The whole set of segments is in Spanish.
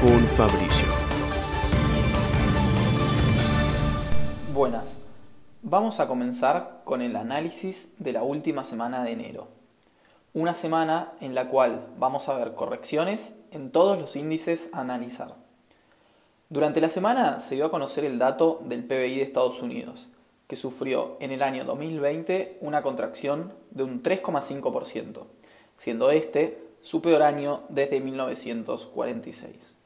con Fabricio. Buenas, vamos a comenzar con el análisis de la última semana de enero. Una semana en la cual vamos a ver correcciones en todos los índices a analizar. Durante la semana se dio a conocer el dato del PBI de Estados Unidos, que sufrió en el año 2020 una contracción de un 3,5%, siendo este su peor año desde 1946.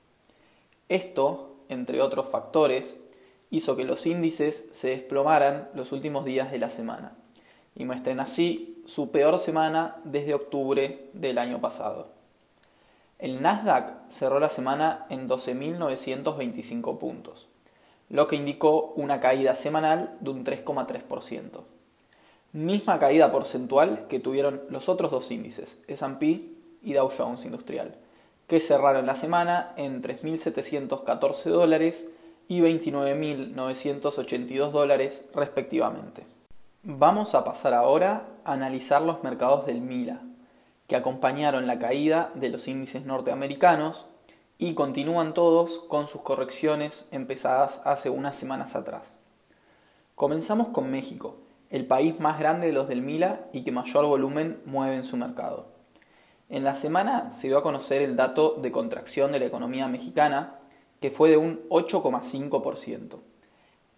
Esto, entre otros factores, hizo que los índices se desplomaran los últimos días de la semana y muestren así su peor semana desde octubre del año pasado. El Nasdaq cerró la semana en 12.925 puntos, lo que indicó una caída semanal de un 3,3%. Misma caída porcentual que tuvieron los otros dos índices, SP y Dow Jones Industrial, que cerraron la semana en 3.714 dólares y 29.982 dólares respectivamente. Vamos a pasar ahora a analizar los mercados del MILA, que acompañaron la caída de los índices norteamericanos y continúan todos con sus correcciones empezadas hace unas semanas atrás. Comenzamos con México, el país más grande de los del MILA y que mayor volumen mueve en su mercado. En la semana se dio a conocer el dato de contracción de la economía mexicana, que fue de un 8,5%.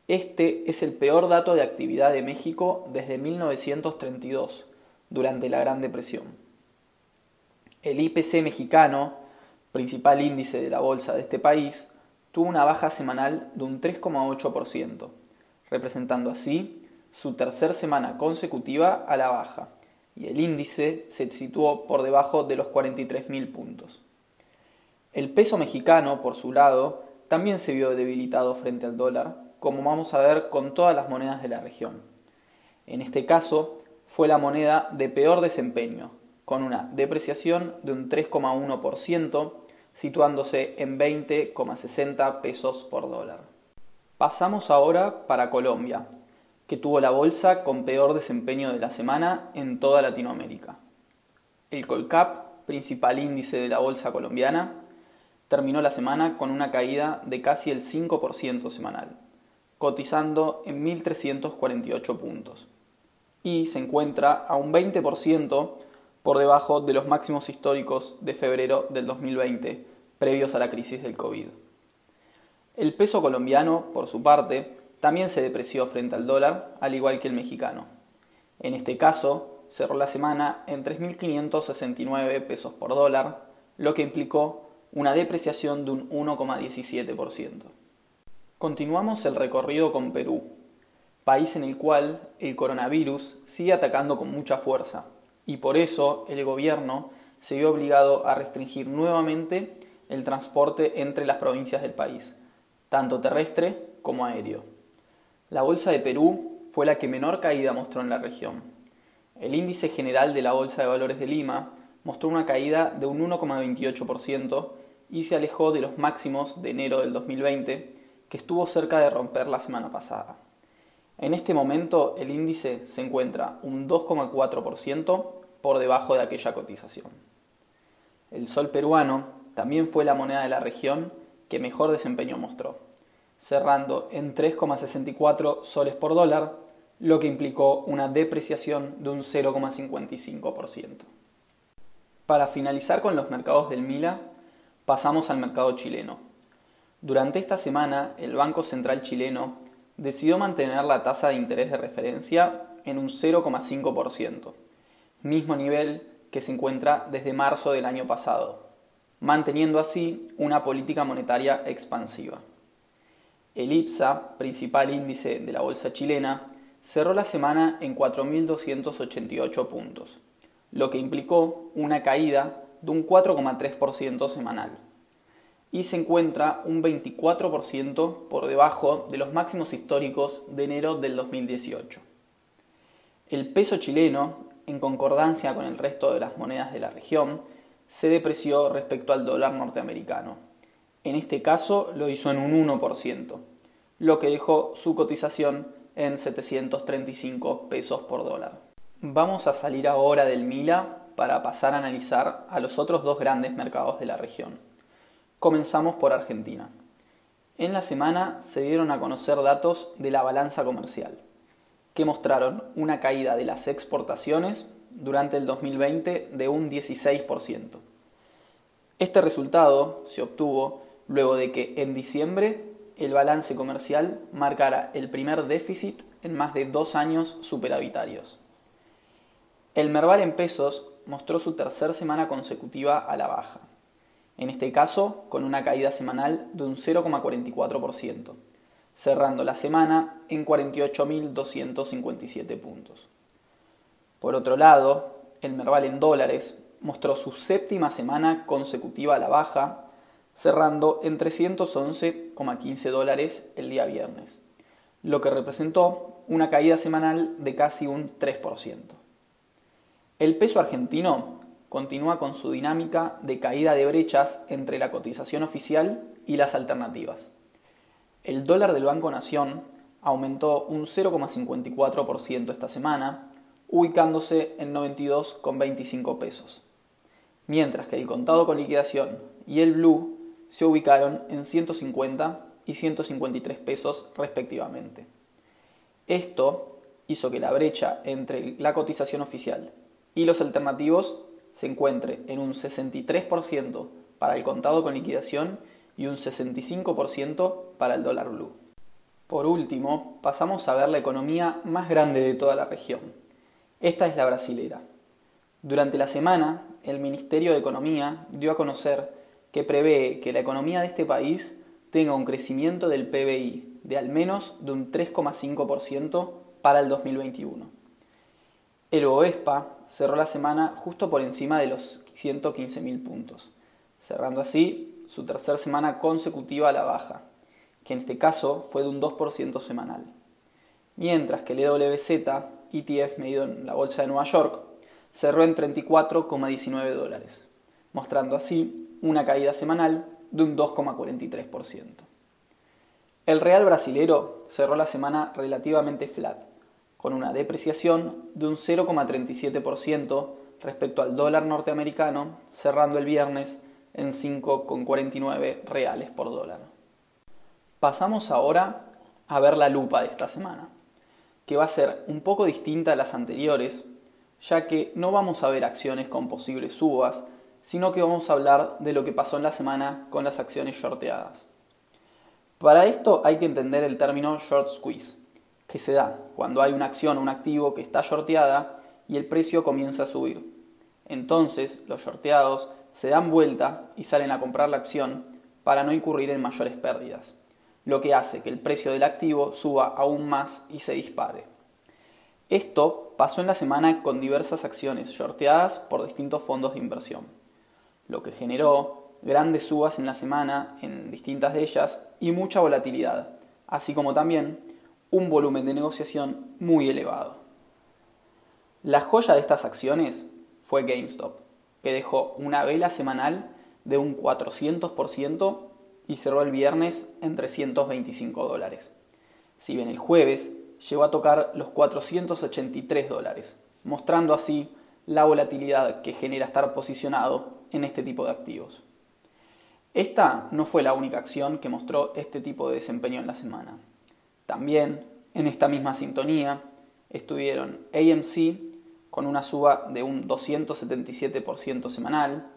Este es el peor dato de actividad de México desde 1932, durante la Gran Depresión. El IPC mexicano, principal índice de la bolsa de este país, tuvo una baja semanal de un 3,8%, representando así su tercera semana consecutiva a la baja y el índice se situó por debajo de los 43.000 puntos. El peso mexicano, por su lado, también se vio debilitado frente al dólar, como vamos a ver con todas las monedas de la región. En este caso, fue la moneda de peor desempeño, con una depreciación de un 3,1%, situándose en 20,60 pesos por dólar. Pasamos ahora para Colombia, que tuvo la bolsa con peor desempeño de la semana en toda Latinoamérica. El Colcap, principal índice de la bolsa colombiana, terminó la semana con una caída de casi el 5% semanal, cotizando en 1.348 puntos, y se encuentra a un 20% por debajo de los máximos históricos de febrero del 2020, previos a la crisis del COVID. El peso colombiano, por su parte, también se depreció frente al dólar, al igual que el mexicano. En este caso, cerró la semana en 3.569 pesos por dólar, lo que implicó una depreciación de un 1,17%. Continuamos el recorrido con Perú, país en el cual el coronavirus sigue atacando con mucha fuerza, y por eso el gobierno se vio obligado a restringir nuevamente el transporte entre las provincias del país, tanto terrestre como aéreo. La bolsa de Perú fue la que menor caída mostró en la región. El índice general de la Bolsa de Valores de Lima mostró una caída de un 1,28% y se alejó de los máximos de enero del 2020, que estuvo cerca de romper la semana pasada. En este momento el índice se encuentra un 2,4% por debajo de aquella cotización. El sol peruano también fue la moneda de la región que mejor desempeño mostró cerrando en 3,64 soles por dólar, lo que implicó una depreciación de un 0,55%. Para finalizar con los mercados del Mila, pasamos al mercado chileno. Durante esta semana, el Banco Central chileno decidió mantener la tasa de interés de referencia en un 0,5%, mismo nivel que se encuentra desde marzo del año pasado, manteniendo así una política monetaria expansiva. El IPSA, principal índice de la bolsa chilena, cerró la semana en 4.288 puntos, lo que implicó una caída de un 4,3% semanal. y se encuentra un 24% por debajo de los máximos históricos de enero del 2018. El peso chileno, en concordancia con el resto de las monedas de la región, se depreció respecto al dólar norteamericano. En este caso lo hizo en un 1%, lo que dejó su cotización en 735 pesos por dólar. Vamos a salir ahora del Mila para pasar a analizar a los otros dos grandes mercados de la región. Comenzamos por Argentina. En la semana se dieron a conocer datos de la balanza comercial, que mostraron una caída de las exportaciones durante el 2020 de un 16%. Este resultado se obtuvo luego de que en diciembre el balance comercial marcara el primer déficit en más de dos años superavitarios. El Merval en pesos mostró su tercera semana consecutiva a la baja, en este caso con una caída semanal de un 0,44%, cerrando la semana en 48.257 puntos. Por otro lado, el Merval en dólares mostró su séptima semana consecutiva a la baja, cerrando en 311,15 dólares el día viernes, lo que representó una caída semanal de casi un 3%. El peso argentino continúa con su dinámica de caída de brechas entre la cotización oficial y las alternativas. El dólar del Banco Nación aumentó un 0,54% esta semana, ubicándose en 92,25 pesos, mientras que el contado con liquidación y el blue se ubicaron en 150 y 153 pesos respectivamente. Esto hizo que la brecha entre la cotización oficial y los alternativos se encuentre en un 63% para el contado con liquidación y un 65% para el dólar blue. Por último, pasamos a ver la economía más grande de toda la región. Esta es la brasilera. Durante la semana, el Ministerio de Economía dio a conocer que prevé que la economía de este país tenga un crecimiento del PBI de al menos de un 3,5% para el 2021. El OESPA cerró la semana justo por encima de los 115.000 puntos, cerrando así su tercera semana consecutiva a la baja, que en este caso fue de un 2% semanal. Mientras que el EWZ, ETF medido en la bolsa de Nueva York, cerró en 34,19 dólares, mostrando así una caída semanal de un 2,43%. El real brasilero cerró la semana relativamente flat, con una depreciación de un 0,37% respecto al dólar norteamericano, cerrando el viernes en 5,49 reales por dólar. Pasamos ahora a ver la lupa de esta semana, que va a ser un poco distinta a las anteriores, ya que no vamos a ver acciones con posibles subas, sino que vamos a hablar de lo que pasó en la semana con las acciones shorteadas. Para esto hay que entender el término short squeeze, que se da cuando hay una acción o un activo que está shorteada y el precio comienza a subir. Entonces los shorteados se dan vuelta y salen a comprar la acción para no incurrir en mayores pérdidas, lo que hace que el precio del activo suba aún más y se dispare. Esto pasó en la semana con diversas acciones shorteadas por distintos fondos de inversión lo que generó grandes subas en la semana en distintas de ellas y mucha volatilidad, así como también un volumen de negociación muy elevado. La joya de estas acciones fue GameStop, que dejó una vela semanal de un 400% y cerró el viernes en 325 dólares. Si bien el jueves llegó a tocar los 483 dólares, mostrando así la volatilidad que genera estar posicionado en este tipo de activos. Esta no fue la única acción que mostró este tipo de desempeño en la semana. También, en esta misma sintonía, estuvieron AMC con una suba de un 277% semanal,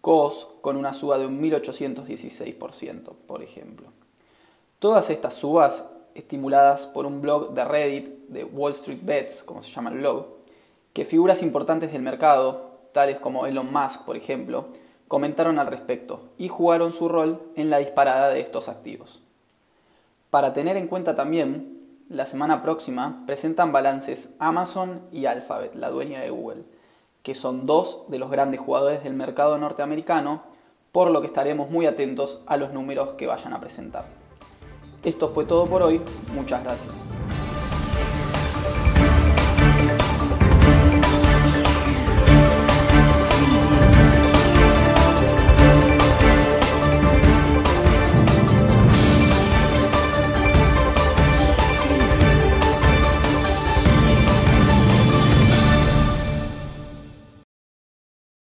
COS con una suba de un 1816%, por ejemplo. Todas estas subas estimuladas por un blog de Reddit de Wall Street Bets, como se llama el blog, que figuras importantes del mercado tales como Elon Musk, por ejemplo, comentaron al respecto y jugaron su rol en la disparada de estos activos. Para tener en cuenta también, la semana próxima presentan balances Amazon y Alphabet, la dueña de Google, que son dos de los grandes jugadores del mercado norteamericano, por lo que estaremos muy atentos a los números que vayan a presentar. Esto fue todo por hoy, muchas gracias.